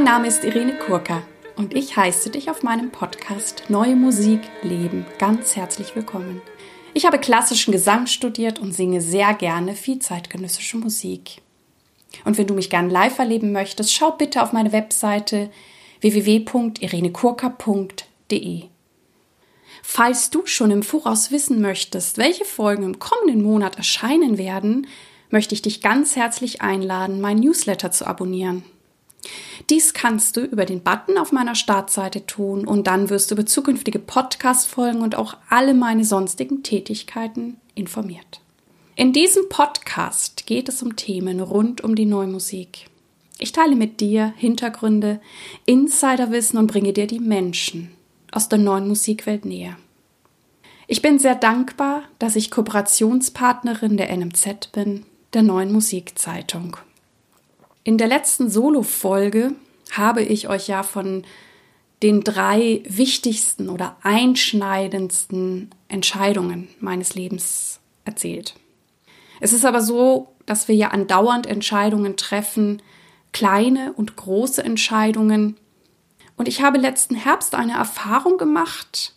Mein Name ist Irene Kurka und ich heiße dich auf meinem Podcast Neue Musik Leben ganz herzlich willkommen. Ich habe klassischen Gesang studiert und singe sehr gerne viel zeitgenössische Musik. Und wenn du mich gern live erleben möchtest, schau bitte auf meine Webseite www.irenekurka.de. Falls du schon im Voraus wissen möchtest, welche Folgen im kommenden Monat erscheinen werden, möchte ich dich ganz herzlich einladen, mein Newsletter zu abonnieren. Dies kannst du über den Button auf meiner Startseite tun und dann wirst du über zukünftige Podcast-Folgen und auch alle meine sonstigen Tätigkeiten informiert. In diesem Podcast geht es um Themen rund um die Neumusik. Ich teile mit dir Hintergründe, Insiderwissen und bringe dir die Menschen aus der neuen Musikwelt näher. Ich bin sehr dankbar, dass ich Kooperationspartnerin der NMZ bin, der neuen Musikzeitung. In der letzten Solo-Folge habe ich euch ja von den drei wichtigsten oder einschneidendsten Entscheidungen meines Lebens erzählt. Es ist aber so, dass wir ja andauernd Entscheidungen treffen, kleine und große Entscheidungen. Und ich habe letzten Herbst eine Erfahrung gemacht,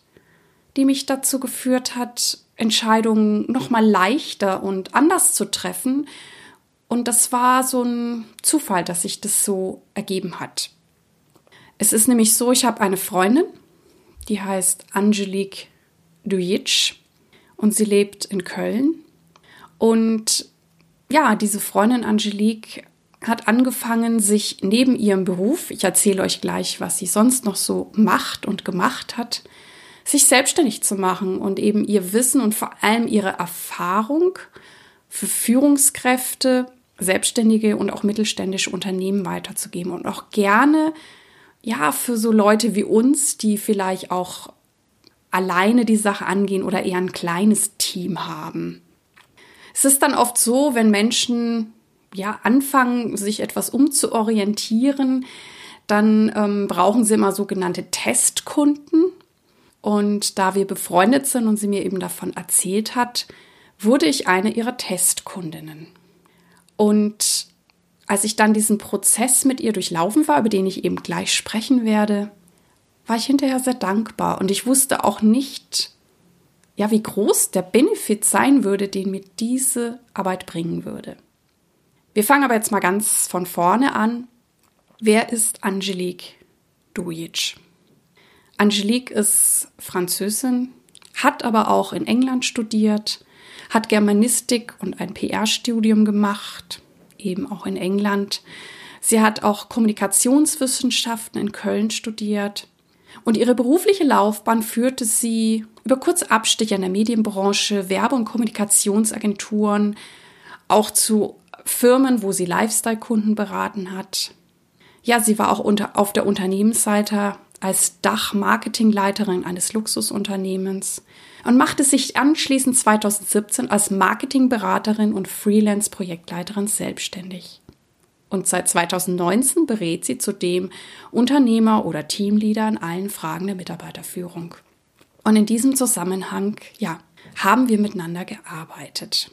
die mich dazu geführt hat, Entscheidungen noch mal leichter und anders zu treffen. Und das war so ein Zufall, dass sich das so ergeben hat. Es ist nämlich so, ich habe eine Freundin, die heißt Angelique Dujic und sie lebt in Köln. Und ja, diese Freundin Angelique hat angefangen, sich neben ihrem Beruf, ich erzähle euch gleich, was sie sonst noch so macht und gemacht hat, sich selbstständig zu machen und eben ihr Wissen und vor allem ihre Erfahrung für Führungskräfte, selbstständige und auch mittelständische Unternehmen weiterzugeben und auch gerne ja für so Leute wie uns, die vielleicht auch alleine die Sache angehen oder eher ein kleines Team haben. Es ist dann oft so, wenn Menschen ja anfangen, sich etwas umzuorientieren, dann ähm, brauchen sie immer sogenannte Testkunden. Und da wir befreundet sind und sie mir eben davon erzählt hat, wurde ich eine ihrer Testkundinnen. Und als ich dann diesen Prozess mit ihr durchlaufen war, über den ich eben gleich sprechen werde, war ich hinterher sehr dankbar und ich wusste auch nicht, ja, wie groß der Benefit sein würde, den mir diese Arbeit bringen würde. Wir fangen aber jetzt mal ganz von vorne an. Wer ist Angelique Dujic? Angelique ist Französin, hat aber auch in England studiert, hat Germanistik und ein PR-Studium gemacht, eben auch in England. Sie hat auch Kommunikationswissenschaften in Köln studiert. Und ihre berufliche Laufbahn führte sie über kurze Abstiche in der Medienbranche, Werbe- und Kommunikationsagenturen, auch zu Firmen, wo sie Lifestyle-Kunden beraten hat. Ja, sie war auch unter, auf der Unternehmensseite als Dachmarketingleiterin eines Luxusunternehmens und machte sich anschließend 2017 als Marketingberaterin und Freelance-Projektleiterin selbstständig. Und seit 2019 berät sie zudem Unternehmer oder Teamleader in allen Fragen der Mitarbeiterführung. Und in diesem Zusammenhang, ja, haben wir miteinander gearbeitet.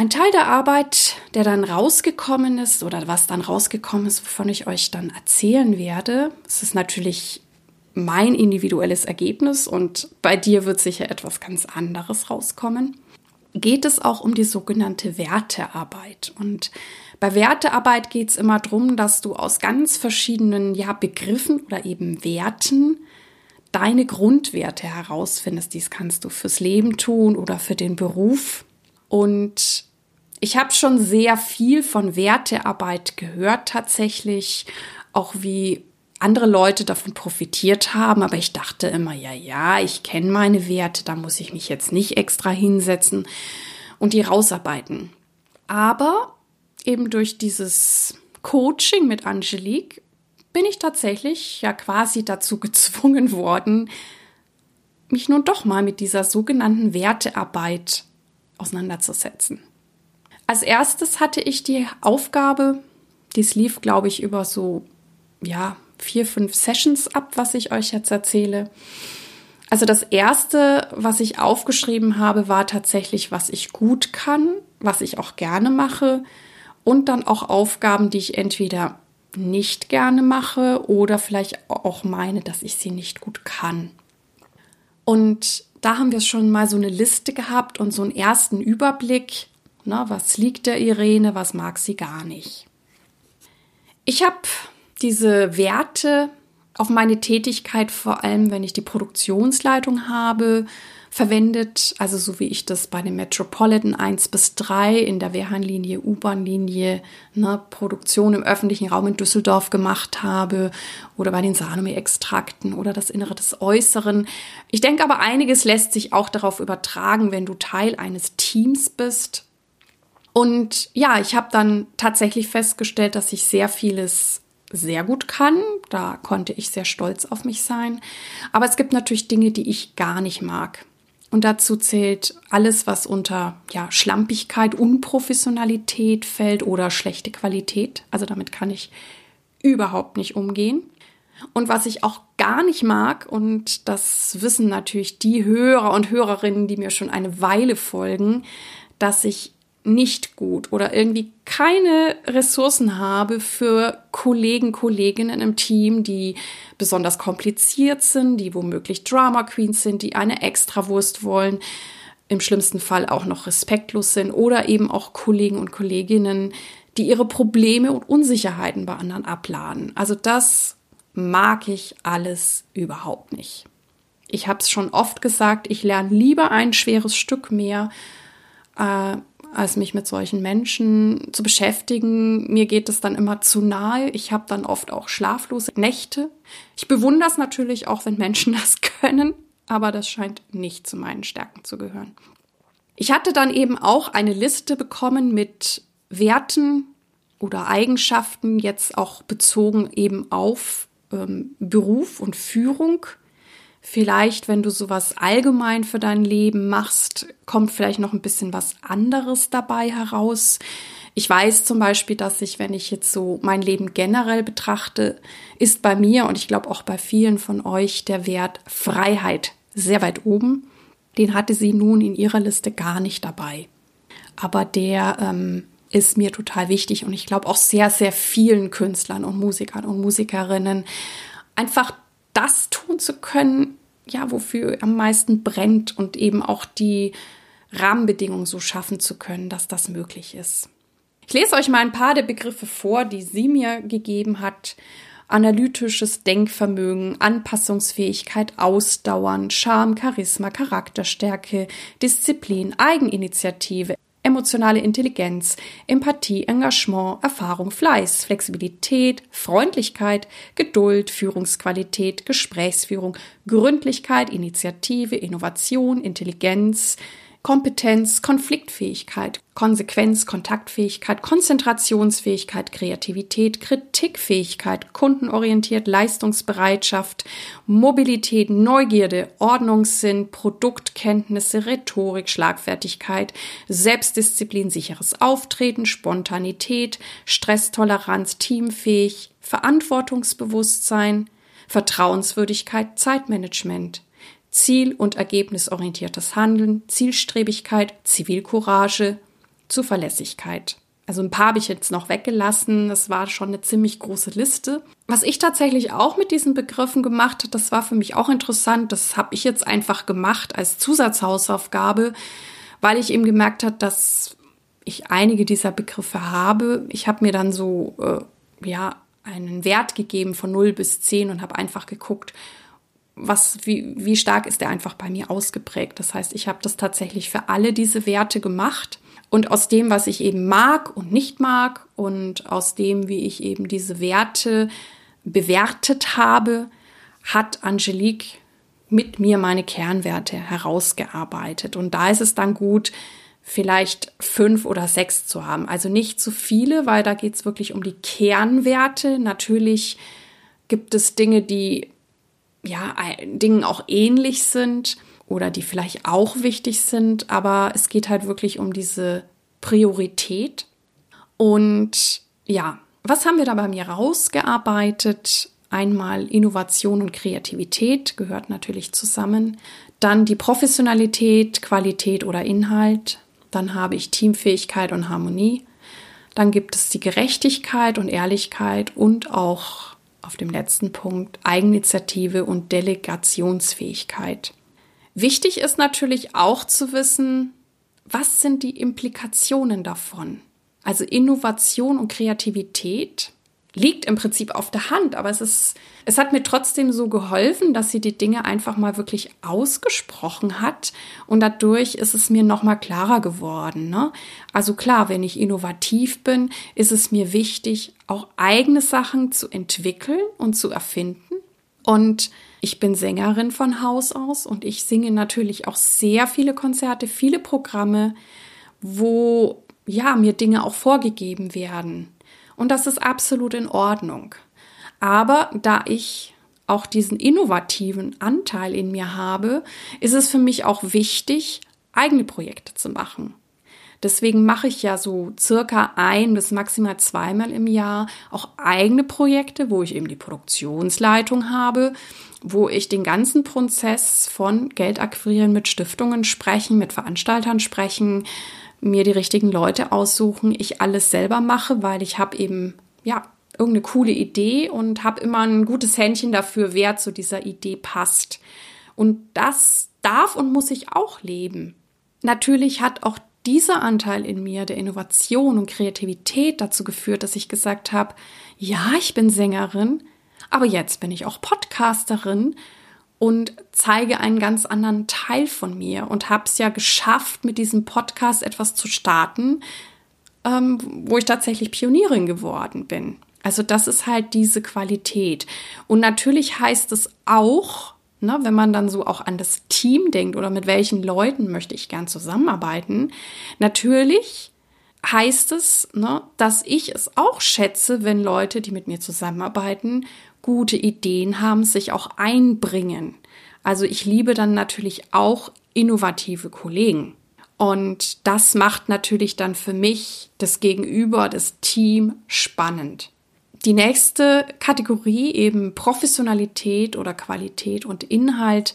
Ein Teil der Arbeit, der dann rausgekommen ist oder was dann rausgekommen ist, wovon ich euch dann erzählen werde, es ist natürlich mein individuelles Ergebnis und bei dir wird sicher etwas ganz anderes rauskommen, geht es auch um die sogenannte Wertearbeit. Und bei Wertearbeit geht es immer darum, dass du aus ganz verschiedenen ja, Begriffen oder eben Werten deine Grundwerte herausfindest. Dies kannst du fürs Leben tun oder für den Beruf. Und ich habe schon sehr viel von Wertearbeit gehört tatsächlich, auch wie andere Leute davon profitiert haben, aber ich dachte immer, ja, ja, ich kenne meine Werte, da muss ich mich jetzt nicht extra hinsetzen und die rausarbeiten. Aber eben durch dieses Coaching mit Angelique bin ich tatsächlich ja quasi dazu gezwungen worden, mich nun doch mal mit dieser sogenannten Wertearbeit auseinanderzusetzen. Als erstes hatte ich die Aufgabe, dies lief, glaube ich, über so, ja, vier, fünf Sessions ab, was ich euch jetzt erzähle. Also das erste, was ich aufgeschrieben habe, war tatsächlich, was ich gut kann, was ich auch gerne mache und dann auch Aufgaben, die ich entweder nicht gerne mache oder vielleicht auch meine, dass ich sie nicht gut kann. Und da haben wir schon mal so eine Liste gehabt und so einen ersten Überblick, na, was liegt der Irene, was mag sie gar nicht. Ich habe diese Werte auf meine Tätigkeit, vor allem wenn ich die Produktionsleitung habe, verwendet, also so wie ich das bei den Metropolitan 1 bis 3 in der Wehrhahnlinie, U-Bahn-Linie, ne, Produktion im öffentlichen Raum in Düsseldorf gemacht habe oder bei den Salome-Extrakten oder das Innere des Äußeren. Ich denke aber, einiges lässt sich auch darauf übertragen, wenn du Teil eines Teams bist. Und ja, ich habe dann tatsächlich festgestellt, dass ich sehr vieles sehr gut kann. Da konnte ich sehr stolz auf mich sein. Aber es gibt natürlich Dinge, die ich gar nicht mag. Und dazu zählt alles, was unter ja, Schlampigkeit, Unprofessionalität fällt oder schlechte Qualität. Also damit kann ich überhaupt nicht umgehen. Und was ich auch gar nicht mag, und das wissen natürlich die Hörer und Hörerinnen, die mir schon eine Weile folgen, dass ich nicht gut oder irgendwie keine Ressourcen habe für Kollegen, Kolleginnen im Team, die besonders kompliziert sind, die womöglich Drama Queens sind, die eine Extrawurst wollen, im schlimmsten Fall auch noch respektlos sind oder eben auch Kollegen und Kolleginnen, die ihre Probleme und Unsicherheiten bei anderen abladen. Also das mag ich alles überhaupt nicht. Ich habe es schon oft gesagt, ich lerne lieber ein schweres Stück mehr, äh, als mich mit solchen Menschen zu beschäftigen. Mir geht es dann immer zu nahe. Ich habe dann oft auch schlaflose Nächte. Ich bewundere es natürlich auch, wenn Menschen das können, aber das scheint nicht zu meinen Stärken zu gehören. Ich hatte dann eben auch eine Liste bekommen mit Werten oder Eigenschaften, jetzt auch bezogen eben auf ähm, Beruf und Führung Vielleicht, wenn du sowas allgemein für dein Leben machst, kommt vielleicht noch ein bisschen was anderes dabei heraus. Ich weiß zum Beispiel, dass ich, wenn ich jetzt so mein Leben generell betrachte, ist bei mir und ich glaube auch bei vielen von euch der Wert Freiheit sehr weit oben. Den hatte sie nun in ihrer Liste gar nicht dabei. Aber der ähm, ist mir total wichtig und ich glaube auch sehr, sehr vielen Künstlern und Musikern und Musikerinnen einfach das tun zu können, ja, wofür am meisten brennt und eben auch die Rahmenbedingungen so schaffen zu können, dass das möglich ist. Ich lese euch mal ein paar der Begriffe vor, die sie mir gegeben hat. Analytisches Denkvermögen, Anpassungsfähigkeit, Ausdauern, Charme, Charisma, Charakterstärke, Disziplin, Eigeninitiative, emotionale Intelligenz, Empathie, Engagement, Erfahrung, Fleiß, Flexibilität, Freundlichkeit, Geduld, Führungsqualität, Gesprächsführung, Gründlichkeit, Initiative, Innovation, Intelligenz, Kompetenz, Konfliktfähigkeit, Konsequenz, Kontaktfähigkeit, Konzentrationsfähigkeit, Kreativität, Kritikfähigkeit, kundenorientiert, Leistungsbereitschaft, Mobilität, Neugierde, Ordnungssinn, Produktkenntnisse, Rhetorik, Schlagfertigkeit, Selbstdisziplin, sicheres Auftreten, Spontanität, Stresstoleranz, teamfähig, Verantwortungsbewusstsein, Vertrauenswürdigkeit, Zeitmanagement. Ziel- und ergebnisorientiertes Handeln, Zielstrebigkeit, Zivilcourage, Zuverlässigkeit. Also ein paar habe ich jetzt noch weggelassen. Das war schon eine ziemlich große Liste. Was ich tatsächlich auch mit diesen Begriffen gemacht habe, das war für mich auch interessant. Das habe ich jetzt einfach gemacht als Zusatzhausaufgabe, weil ich eben gemerkt habe, dass ich einige dieser Begriffe habe. Ich habe mir dann so, äh, ja, einen Wert gegeben von 0 bis 10 und habe einfach geguckt, was, wie, wie stark ist der einfach bei mir ausgeprägt. Das heißt, ich habe das tatsächlich für alle diese Werte gemacht. Und aus dem, was ich eben mag und nicht mag und aus dem, wie ich eben diese Werte bewertet habe, hat Angelique mit mir meine Kernwerte herausgearbeitet. Und da ist es dann gut, vielleicht fünf oder sechs zu haben. Also nicht zu viele, weil da geht es wirklich um die Kernwerte. Natürlich gibt es Dinge, die ja, Dingen auch ähnlich sind oder die vielleicht auch wichtig sind, aber es geht halt wirklich um diese Priorität. Und ja, was haben wir da bei mir rausgearbeitet? Einmal Innovation und Kreativität gehört natürlich zusammen. Dann die Professionalität, Qualität oder Inhalt. Dann habe ich Teamfähigkeit und Harmonie. Dann gibt es die Gerechtigkeit und Ehrlichkeit und auch auf dem letzten Punkt Eigeninitiative und Delegationsfähigkeit. Wichtig ist natürlich auch zu wissen, was sind die Implikationen davon? Also Innovation und Kreativität liegt im Prinzip auf der Hand, aber es ist, es hat mir trotzdem so geholfen, dass sie die Dinge einfach mal wirklich ausgesprochen hat und dadurch ist es mir noch mal klarer geworden. Ne? Also klar, wenn ich innovativ bin, ist es mir wichtig, auch eigene Sachen zu entwickeln und zu erfinden. Und ich bin Sängerin von Haus aus und ich singe natürlich auch sehr viele Konzerte, viele Programme, wo ja mir Dinge auch vorgegeben werden und das ist absolut in Ordnung. Aber da ich auch diesen innovativen Anteil in mir habe, ist es für mich auch wichtig, eigene Projekte zu machen. Deswegen mache ich ja so circa ein bis maximal zweimal im Jahr auch eigene Projekte, wo ich eben die Produktionsleitung habe, wo ich den ganzen Prozess von Geld akquirieren mit Stiftungen sprechen, mit Veranstaltern sprechen, mir die richtigen Leute aussuchen, ich alles selber mache, weil ich habe eben, ja, irgendeine coole Idee und habe immer ein gutes Händchen dafür, wer zu dieser Idee passt. Und das darf und muss ich auch leben. Natürlich hat auch dieser Anteil in mir der Innovation und Kreativität dazu geführt, dass ich gesagt habe, ja, ich bin Sängerin, aber jetzt bin ich auch Podcasterin und zeige einen ganz anderen Teil von mir und habe es ja geschafft, mit diesem Podcast etwas zu starten, ähm, wo ich tatsächlich Pionierin geworden bin. Also das ist halt diese Qualität. Und natürlich heißt es auch, ne, wenn man dann so auch an das Team denkt oder mit welchen Leuten möchte ich gern zusammenarbeiten, natürlich heißt es, ne, dass ich es auch schätze, wenn Leute, die mit mir zusammenarbeiten, gute Ideen haben, sich auch einbringen. Also ich liebe dann natürlich auch innovative Kollegen. Und das macht natürlich dann für mich das Gegenüber, das Team spannend. Die nächste Kategorie, eben Professionalität oder Qualität und Inhalt,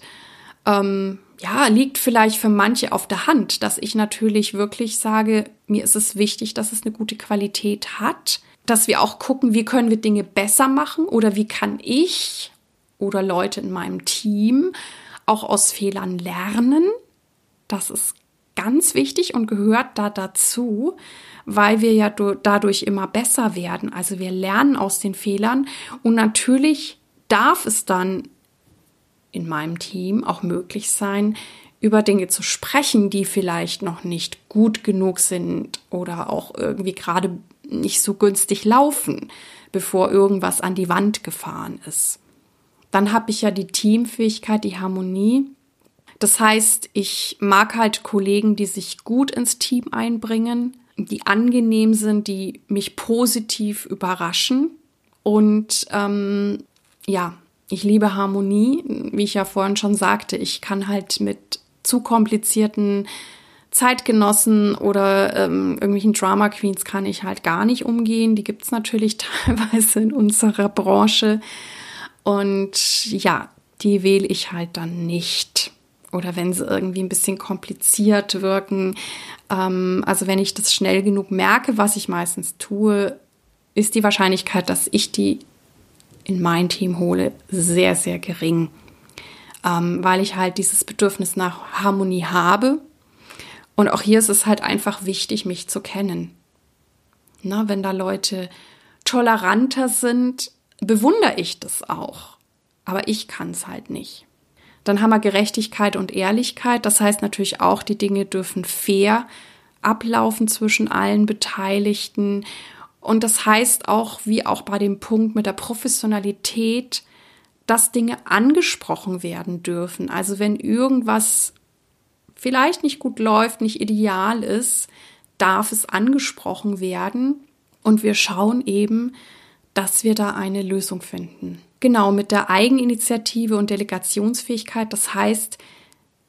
ähm, ja, liegt vielleicht für manche auf der Hand, dass ich natürlich wirklich sage, mir ist es wichtig, dass es eine gute Qualität hat dass wir auch gucken, wie können wir Dinge besser machen oder wie kann ich oder Leute in meinem Team auch aus Fehlern lernen. Das ist ganz wichtig und gehört da dazu, weil wir ja dadurch immer besser werden. Also wir lernen aus den Fehlern und natürlich darf es dann in meinem Team auch möglich sein, über Dinge zu sprechen, die vielleicht noch nicht gut genug sind oder auch irgendwie gerade nicht so günstig laufen, bevor irgendwas an die Wand gefahren ist. Dann habe ich ja die Teamfähigkeit, die Harmonie. Das heißt, ich mag halt Kollegen, die sich gut ins Team einbringen, die angenehm sind, die mich positiv überraschen. Und ähm, ja, ich liebe Harmonie. Wie ich ja vorhin schon sagte, ich kann halt mit zu komplizierten Zeitgenossen oder ähm, irgendwelchen Drama Queens kann ich halt gar nicht umgehen. Die gibt's natürlich teilweise in unserer Branche. Und ja, die wähle ich halt dann nicht. Oder wenn sie irgendwie ein bisschen kompliziert wirken. Ähm, also wenn ich das schnell genug merke, was ich meistens tue, ist die Wahrscheinlichkeit, dass ich die in mein Team hole, sehr, sehr gering. Ähm, weil ich halt dieses Bedürfnis nach Harmonie habe und auch hier ist es halt einfach wichtig, mich zu kennen. Na, wenn da Leute toleranter sind, bewundere ich das auch. Aber ich kann es halt nicht. Dann haben wir Gerechtigkeit und Ehrlichkeit. Das heißt natürlich auch, die Dinge dürfen fair ablaufen zwischen allen Beteiligten. Und das heißt auch, wie auch bei dem Punkt mit der Professionalität, dass Dinge angesprochen werden dürfen. Also wenn irgendwas vielleicht nicht gut läuft, nicht ideal ist, darf es angesprochen werden und wir schauen eben, dass wir da eine Lösung finden. Genau, mit der Eigeninitiative und Delegationsfähigkeit, das heißt,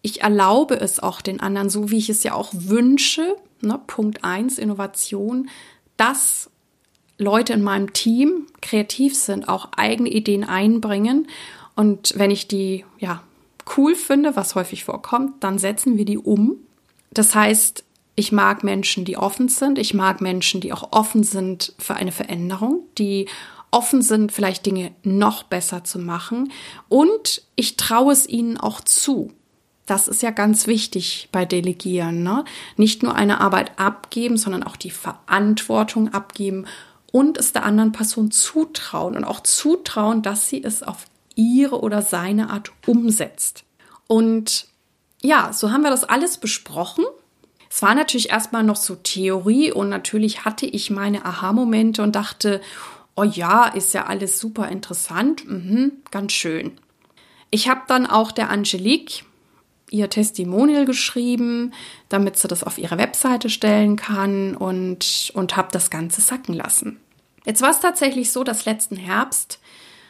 ich erlaube es auch den anderen, so wie ich es ja auch wünsche, ne, Punkt eins Innovation, dass Leute in meinem Team kreativ sind, auch eigene Ideen einbringen. Und wenn ich die ja cool finde, was häufig vorkommt, dann setzen wir die um. Das heißt, Ich mag Menschen, die offen sind. Ich mag Menschen, die auch offen sind für eine Veränderung, die offen sind, vielleicht Dinge noch besser zu machen. Und ich traue es ihnen auch zu. Das ist ja ganz wichtig bei Delegieren. Ne? Nicht nur eine Arbeit abgeben, sondern auch die Verantwortung abgeben und es der anderen Person zutrauen und auch zutrauen, dass sie es auf ihre oder seine Art umsetzt. Und ja, so haben wir das alles besprochen. Es war natürlich erstmal noch so Theorie und natürlich hatte ich meine Aha-Momente und dachte, oh ja, ist ja alles super interessant, mhm, ganz schön. Ich habe dann auch der Angelique ihr Testimonial geschrieben, damit sie das auf ihre Webseite stellen kann und, und habe das Ganze sacken lassen. Jetzt war es tatsächlich so, dass letzten Herbst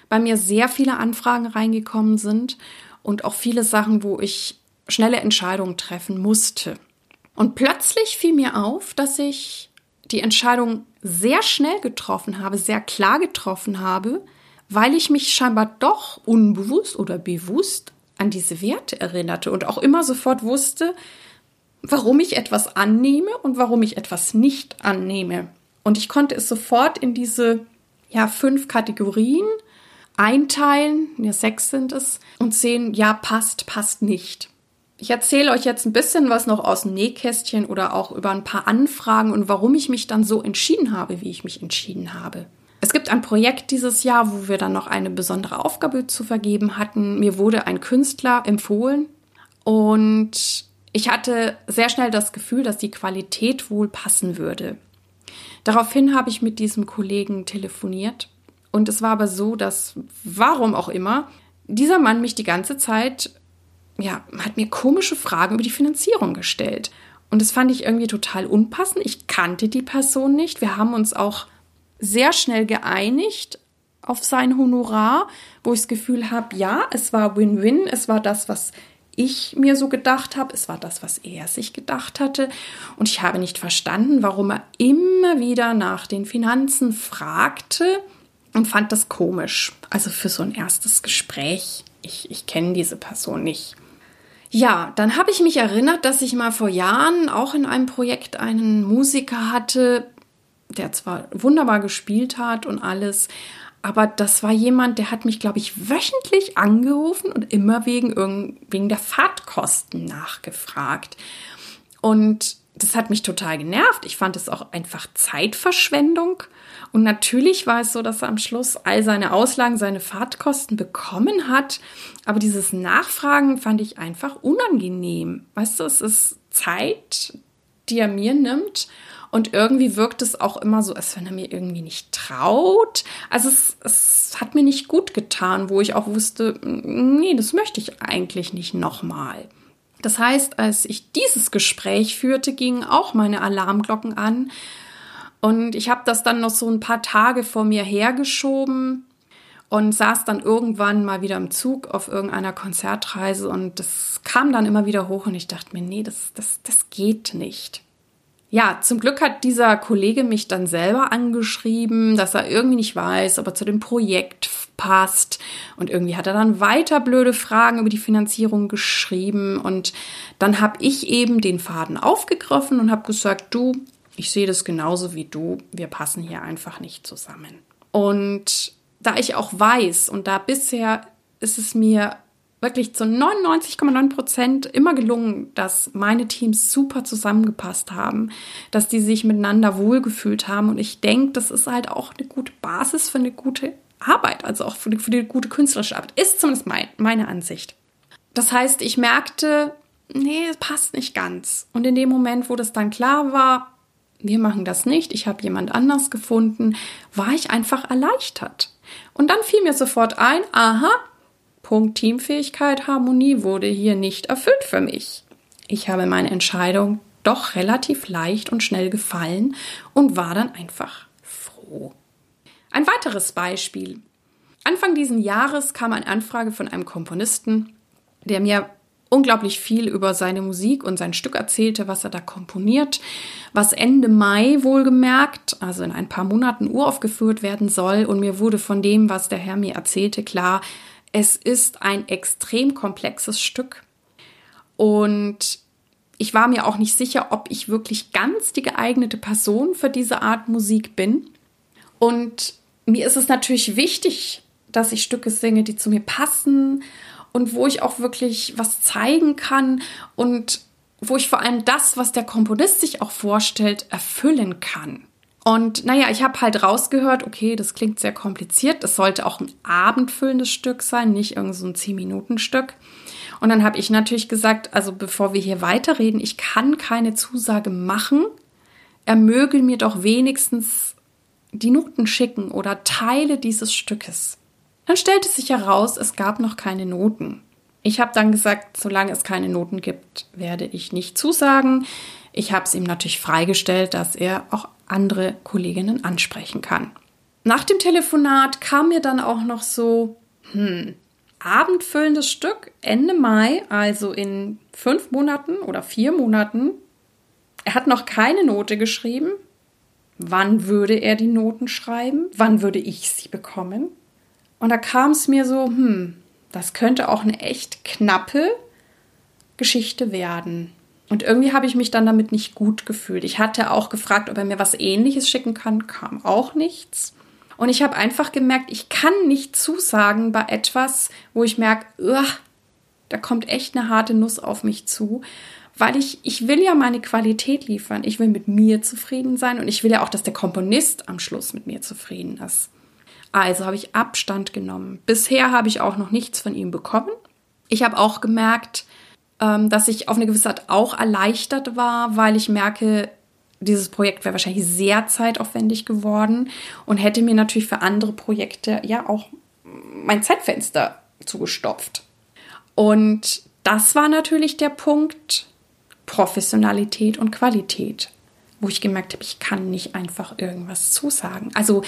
bei mir sehr viele Anfragen reingekommen sind und auch viele Sachen, wo ich schnelle Entscheidungen treffen musste. Und plötzlich fiel mir auf, dass ich die Entscheidung sehr schnell getroffen habe, sehr klar getroffen habe, weil ich mich scheinbar doch unbewusst oder bewusst an diese Werte erinnerte und auch immer sofort wusste, warum ich etwas annehme und warum ich etwas nicht annehme. Und ich konnte es sofort in diese ja, fünf Kategorien einteilen, ja, sechs sind es, und sehen, ja, passt, passt nicht. Ich erzähle euch jetzt ein bisschen was noch aus dem Nähkästchen oder auch über ein paar Anfragen und warum ich mich dann so entschieden habe, wie ich mich entschieden habe. Es gibt ein Projekt dieses Jahr, wo wir dann noch eine besondere Aufgabe zu vergeben hatten. Mir wurde ein Künstler empfohlen und ich hatte sehr schnell das Gefühl, dass die Qualität wohl passen würde. Daraufhin habe ich mit diesem Kollegen telefoniert und es war aber so, dass, warum auch immer, dieser Mann mich die ganze Zeit ja, hat mir komische Fragen über die Finanzierung gestellt. Und das fand ich irgendwie total unpassend. Ich kannte die Person nicht. Wir haben uns auch sehr schnell geeinigt auf sein Honorar, wo ich das Gefühl habe, ja, es war Win-Win. Es war das, was ich mir so gedacht habe. Es war das, was er sich gedacht hatte. Und ich habe nicht verstanden, warum er immer wieder nach den Finanzen fragte und fand das komisch. Also für so ein erstes Gespräch. Ich, ich kenne diese Person nicht. Ja, dann habe ich mich erinnert, dass ich mal vor Jahren auch in einem Projekt einen Musiker hatte, der zwar wunderbar gespielt hat und alles, aber das war jemand, der hat mich, glaube ich, wöchentlich angerufen und immer wegen, wegen der Fahrtkosten nachgefragt. Und das hat mich total genervt. Ich fand es auch einfach Zeitverschwendung. Und natürlich war es so, dass er am Schluss all seine Auslagen, seine Fahrtkosten bekommen hat. Aber dieses Nachfragen fand ich einfach unangenehm. Weißt du, es ist Zeit, die er mir nimmt. Und irgendwie wirkt es auch immer so, als wenn er mir irgendwie nicht traut. Also es, es hat mir nicht gut getan, wo ich auch wusste, nee, das möchte ich eigentlich nicht nochmal. Das heißt, als ich dieses Gespräch führte, gingen auch meine Alarmglocken an. Und ich habe das dann noch so ein paar Tage vor mir hergeschoben und saß dann irgendwann mal wieder im Zug auf irgendeiner Konzertreise und das kam dann immer wieder hoch und ich dachte mir, nee, das, das, das geht nicht. Ja, zum Glück hat dieser Kollege mich dann selber angeschrieben, dass er irgendwie nicht weiß, ob er zu dem Projekt passt. Und irgendwie hat er dann weiter blöde Fragen über die Finanzierung geschrieben. Und dann habe ich eben den Faden aufgegriffen und habe gesagt, du, ich sehe das genauso wie du, wir passen hier einfach nicht zusammen. Und da ich auch weiß, und da bisher ist es mir wirklich zu 99,9 Prozent immer gelungen, dass meine Teams super zusammengepasst haben, dass die sich miteinander wohlgefühlt haben. Und ich denke, das ist halt auch eine gute Basis für eine gute Arbeit, also auch für die, für die gute künstlerische Arbeit. Ist zumindest mein, meine Ansicht. Das heißt, ich merkte, nee, es passt nicht ganz. Und in dem Moment, wo das dann klar war, wir machen das nicht, ich habe jemand anders gefunden, war ich einfach erleichtert. Und dann fiel mir sofort ein, aha, Punkt Teamfähigkeit, Harmonie wurde hier nicht erfüllt für mich. Ich habe meine Entscheidung doch relativ leicht und schnell gefallen und war dann einfach froh. Ein weiteres Beispiel. Anfang diesen Jahres kam eine Anfrage von einem Komponisten, der mir unglaublich viel über seine Musik und sein Stück erzählte, was er da komponiert, was Ende Mai wohlgemerkt, also in ein paar Monaten uraufgeführt werden soll. Und mir wurde von dem, was der Herr mir erzählte, klar, es ist ein extrem komplexes Stück. Und ich war mir auch nicht sicher, ob ich wirklich ganz die geeignete Person für diese Art Musik bin. Und mir ist es natürlich wichtig, dass ich Stücke singe, die zu mir passen und wo ich auch wirklich was zeigen kann und wo ich vor allem das, was der Komponist sich auch vorstellt, erfüllen kann. Und naja, ich habe halt rausgehört, okay, das klingt sehr kompliziert. Das sollte auch ein abendfüllendes Stück sein, nicht irgend so ein 10-Minuten-Stück. Und dann habe ich natürlich gesagt, also bevor wir hier weiterreden, ich kann keine Zusage machen. Er möge mir doch wenigstens die Noten schicken oder Teile dieses Stückes. Dann stellte sich heraus, es gab noch keine Noten. Ich habe dann gesagt, solange es keine Noten gibt, werde ich nicht zusagen. Ich habe es ihm natürlich freigestellt, dass er auch andere Kolleginnen ansprechen kann. Nach dem Telefonat kam mir dann auch noch so, hm, abendfüllendes Stück Ende Mai, also in fünf Monaten oder vier Monaten. Er hat noch keine Note geschrieben. Wann würde er die Noten schreiben? Wann würde ich sie bekommen? Und da kam es mir so, hm, das könnte auch eine echt knappe Geschichte werden. Und irgendwie habe ich mich dann damit nicht gut gefühlt. Ich hatte auch gefragt, ob er mir was ähnliches schicken kann, kam auch nichts. Und ich habe einfach gemerkt, ich kann nicht zusagen bei etwas, wo ich merke, da kommt echt eine harte Nuss auf mich zu, weil ich, ich will ja meine Qualität liefern. Ich will mit mir zufrieden sein und ich will ja auch, dass der Komponist am Schluss mit mir zufrieden ist. Also habe ich Abstand genommen. Bisher habe ich auch noch nichts von ihm bekommen. Ich habe auch gemerkt, ähm, dass ich auf eine gewisse Art auch erleichtert war, weil ich merke, dieses Projekt wäre wahrscheinlich sehr zeitaufwendig geworden und hätte mir natürlich für andere Projekte ja auch mein Zeitfenster zugestopft. Und das war natürlich der Punkt Professionalität und Qualität, wo ich gemerkt habe, ich kann nicht einfach irgendwas zusagen. Also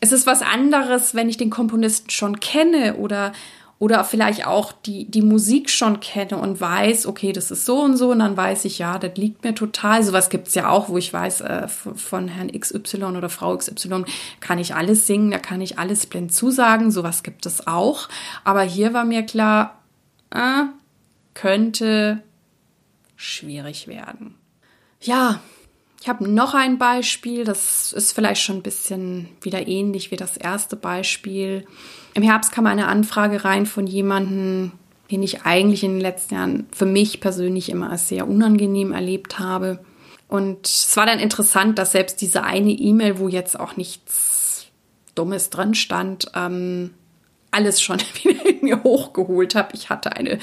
es ist was anderes, wenn ich den Komponisten schon kenne oder oder vielleicht auch die, die Musik schon kenne und weiß, okay, das ist so und so, und dann weiß ich, ja, das liegt mir total. Sowas gibt es ja auch, wo ich weiß, äh, von Herrn XY oder Frau XY kann ich alles singen, da kann ich alles blind zusagen, sowas gibt es auch. Aber hier war mir klar, äh, könnte schwierig werden. Ja, ich habe noch ein Beispiel, das ist vielleicht schon ein bisschen wieder ähnlich wie das erste Beispiel. Im Herbst kam eine Anfrage rein von jemandem, den ich eigentlich in den letzten Jahren für mich persönlich immer als sehr unangenehm erlebt habe. Und es war dann interessant, dass selbst diese eine E-Mail, wo jetzt auch nichts Dummes drin stand, ähm, alles schon wieder in mir hochgeholt habe. Ich hatte eine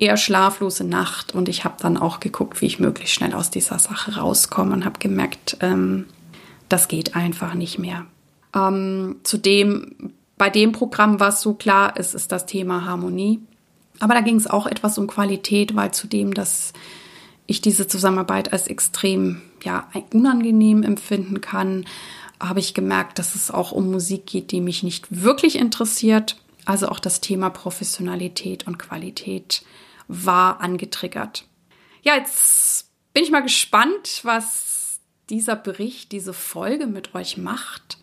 eher schlaflose Nacht und ich habe dann auch geguckt, wie ich möglichst schnell aus dieser Sache rauskomme und habe gemerkt, ähm, das geht einfach nicht mehr. Ähm, zudem, bei dem Programm war es so klar, es ist das Thema Harmonie. Aber da ging es auch etwas um Qualität, weil zudem, dass ich diese Zusammenarbeit als extrem ja, unangenehm empfinden kann, habe ich gemerkt, dass es auch um Musik geht, die mich nicht wirklich interessiert. Also auch das Thema Professionalität und Qualität war angetriggert. Ja, jetzt bin ich mal gespannt, was dieser Bericht, diese Folge mit euch macht.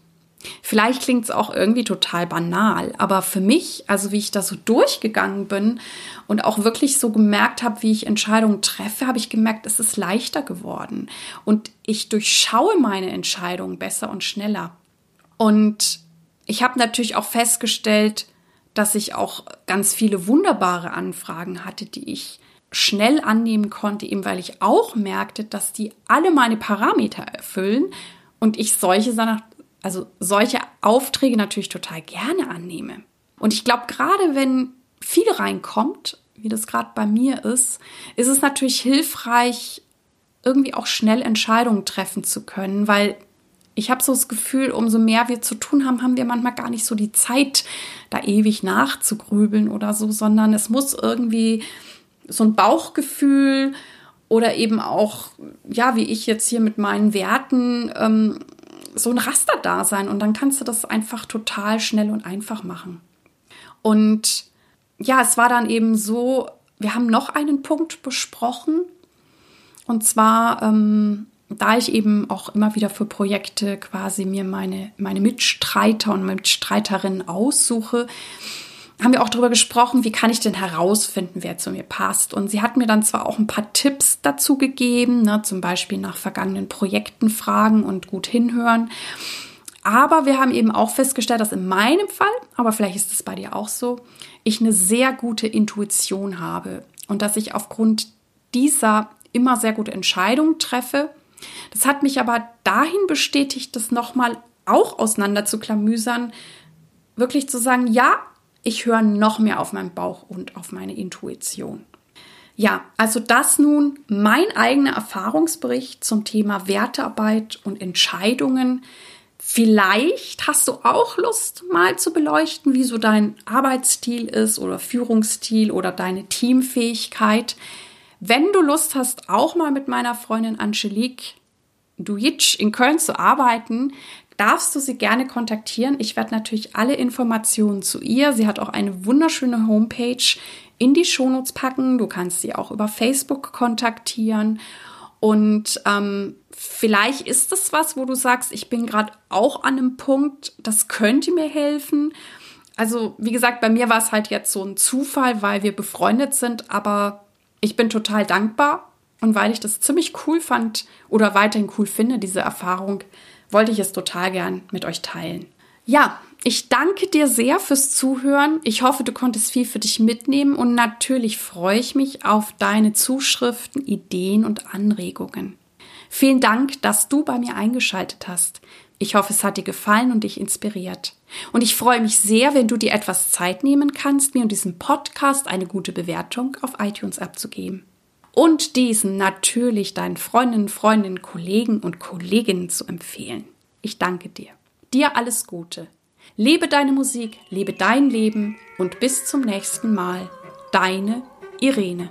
Vielleicht klingt es auch irgendwie total banal, aber für mich, also wie ich da so durchgegangen bin und auch wirklich so gemerkt habe, wie ich Entscheidungen treffe, habe ich gemerkt, es ist leichter geworden und ich durchschaue meine Entscheidungen besser und schneller. Und ich habe natürlich auch festgestellt, dass ich auch ganz viele wunderbare Anfragen hatte, die ich schnell annehmen konnte, eben weil ich auch merkte, dass die alle meine Parameter erfüllen und ich solche, also solche Aufträge natürlich total gerne annehme. Und ich glaube, gerade wenn viel reinkommt, wie das gerade bei mir ist, ist es natürlich hilfreich, irgendwie auch schnell Entscheidungen treffen zu können, weil ich habe so das Gefühl, umso mehr wir zu tun haben, haben wir manchmal gar nicht so die Zeit, da ewig nachzugrübeln oder so, sondern es muss irgendwie so ein Bauchgefühl oder eben auch, ja, wie ich jetzt hier mit meinen Werten, ähm, so ein Raster da sein und dann kannst du das einfach total schnell und einfach machen. Und ja, es war dann eben so, wir haben noch einen Punkt besprochen und zwar ähm, da ich eben auch immer wieder für Projekte quasi mir meine, meine Mitstreiter und Mitstreiterinnen aussuche, haben wir auch darüber gesprochen, wie kann ich denn herausfinden, wer zu mir passt. Und sie hat mir dann zwar auch ein paar Tipps dazu gegeben, ne, zum Beispiel nach vergangenen Projekten fragen und gut hinhören. Aber wir haben eben auch festgestellt, dass in meinem Fall, aber vielleicht ist es bei dir auch so, ich eine sehr gute Intuition habe und dass ich aufgrund dieser immer sehr gute Entscheidungen treffe. Das hat mich aber dahin bestätigt, das nochmal auch auseinander zu klamüsern, wirklich zu sagen, ja, ich höre noch mehr auf meinen Bauch und auf meine Intuition. Ja, also das nun mein eigener Erfahrungsbericht zum Thema Wertearbeit und Entscheidungen. Vielleicht hast du auch Lust, mal zu beleuchten, wie so dein Arbeitsstil ist oder Führungsstil oder deine Teamfähigkeit. Wenn du Lust hast, auch mal mit meiner Freundin Angelique Duitsch in Köln zu arbeiten, darfst du sie gerne kontaktieren. Ich werde natürlich alle Informationen zu ihr. Sie hat auch eine wunderschöne Homepage in die Shownotes packen. Du kannst sie auch über Facebook kontaktieren. Und ähm, vielleicht ist das was, wo du sagst, ich bin gerade auch an einem Punkt, das könnte mir helfen. Also, wie gesagt, bei mir war es halt jetzt so ein Zufall, weil wir befreundet sind, aber ich bin total dankbar und weil ich das ziemlich cool fand oder weiterhin cool finde, diese Erfahrung, wollte ich es total gern mit euch teilen. Ja, ich danke dir sehr fürs Zuhören. Ich hoffe, du konntest viel für dich mitnehmen und natürlich freue ich mich auf deine Zuschriften, Ideen und Anregungen. Vielen Dank, dass du bei mir eingeschaltet hast. Ich hoffe, es hat dir gefallen und dich inspiriert. Und ich freue mich sehr, wenn du dir etwas Zeit nehmen kannst, mir und diesem Podcast eine gute Bewertung auf iTunes abzugeben und diesen natürlich deinen Freundinnen, Freundinnen, Kollegen und Kolleginnen zu empfehlen. Ich danke dir. Dir alles Gute. Lebe deine Musik, lebe dein Leben und bis zum nächsten Mal. Deine Irene.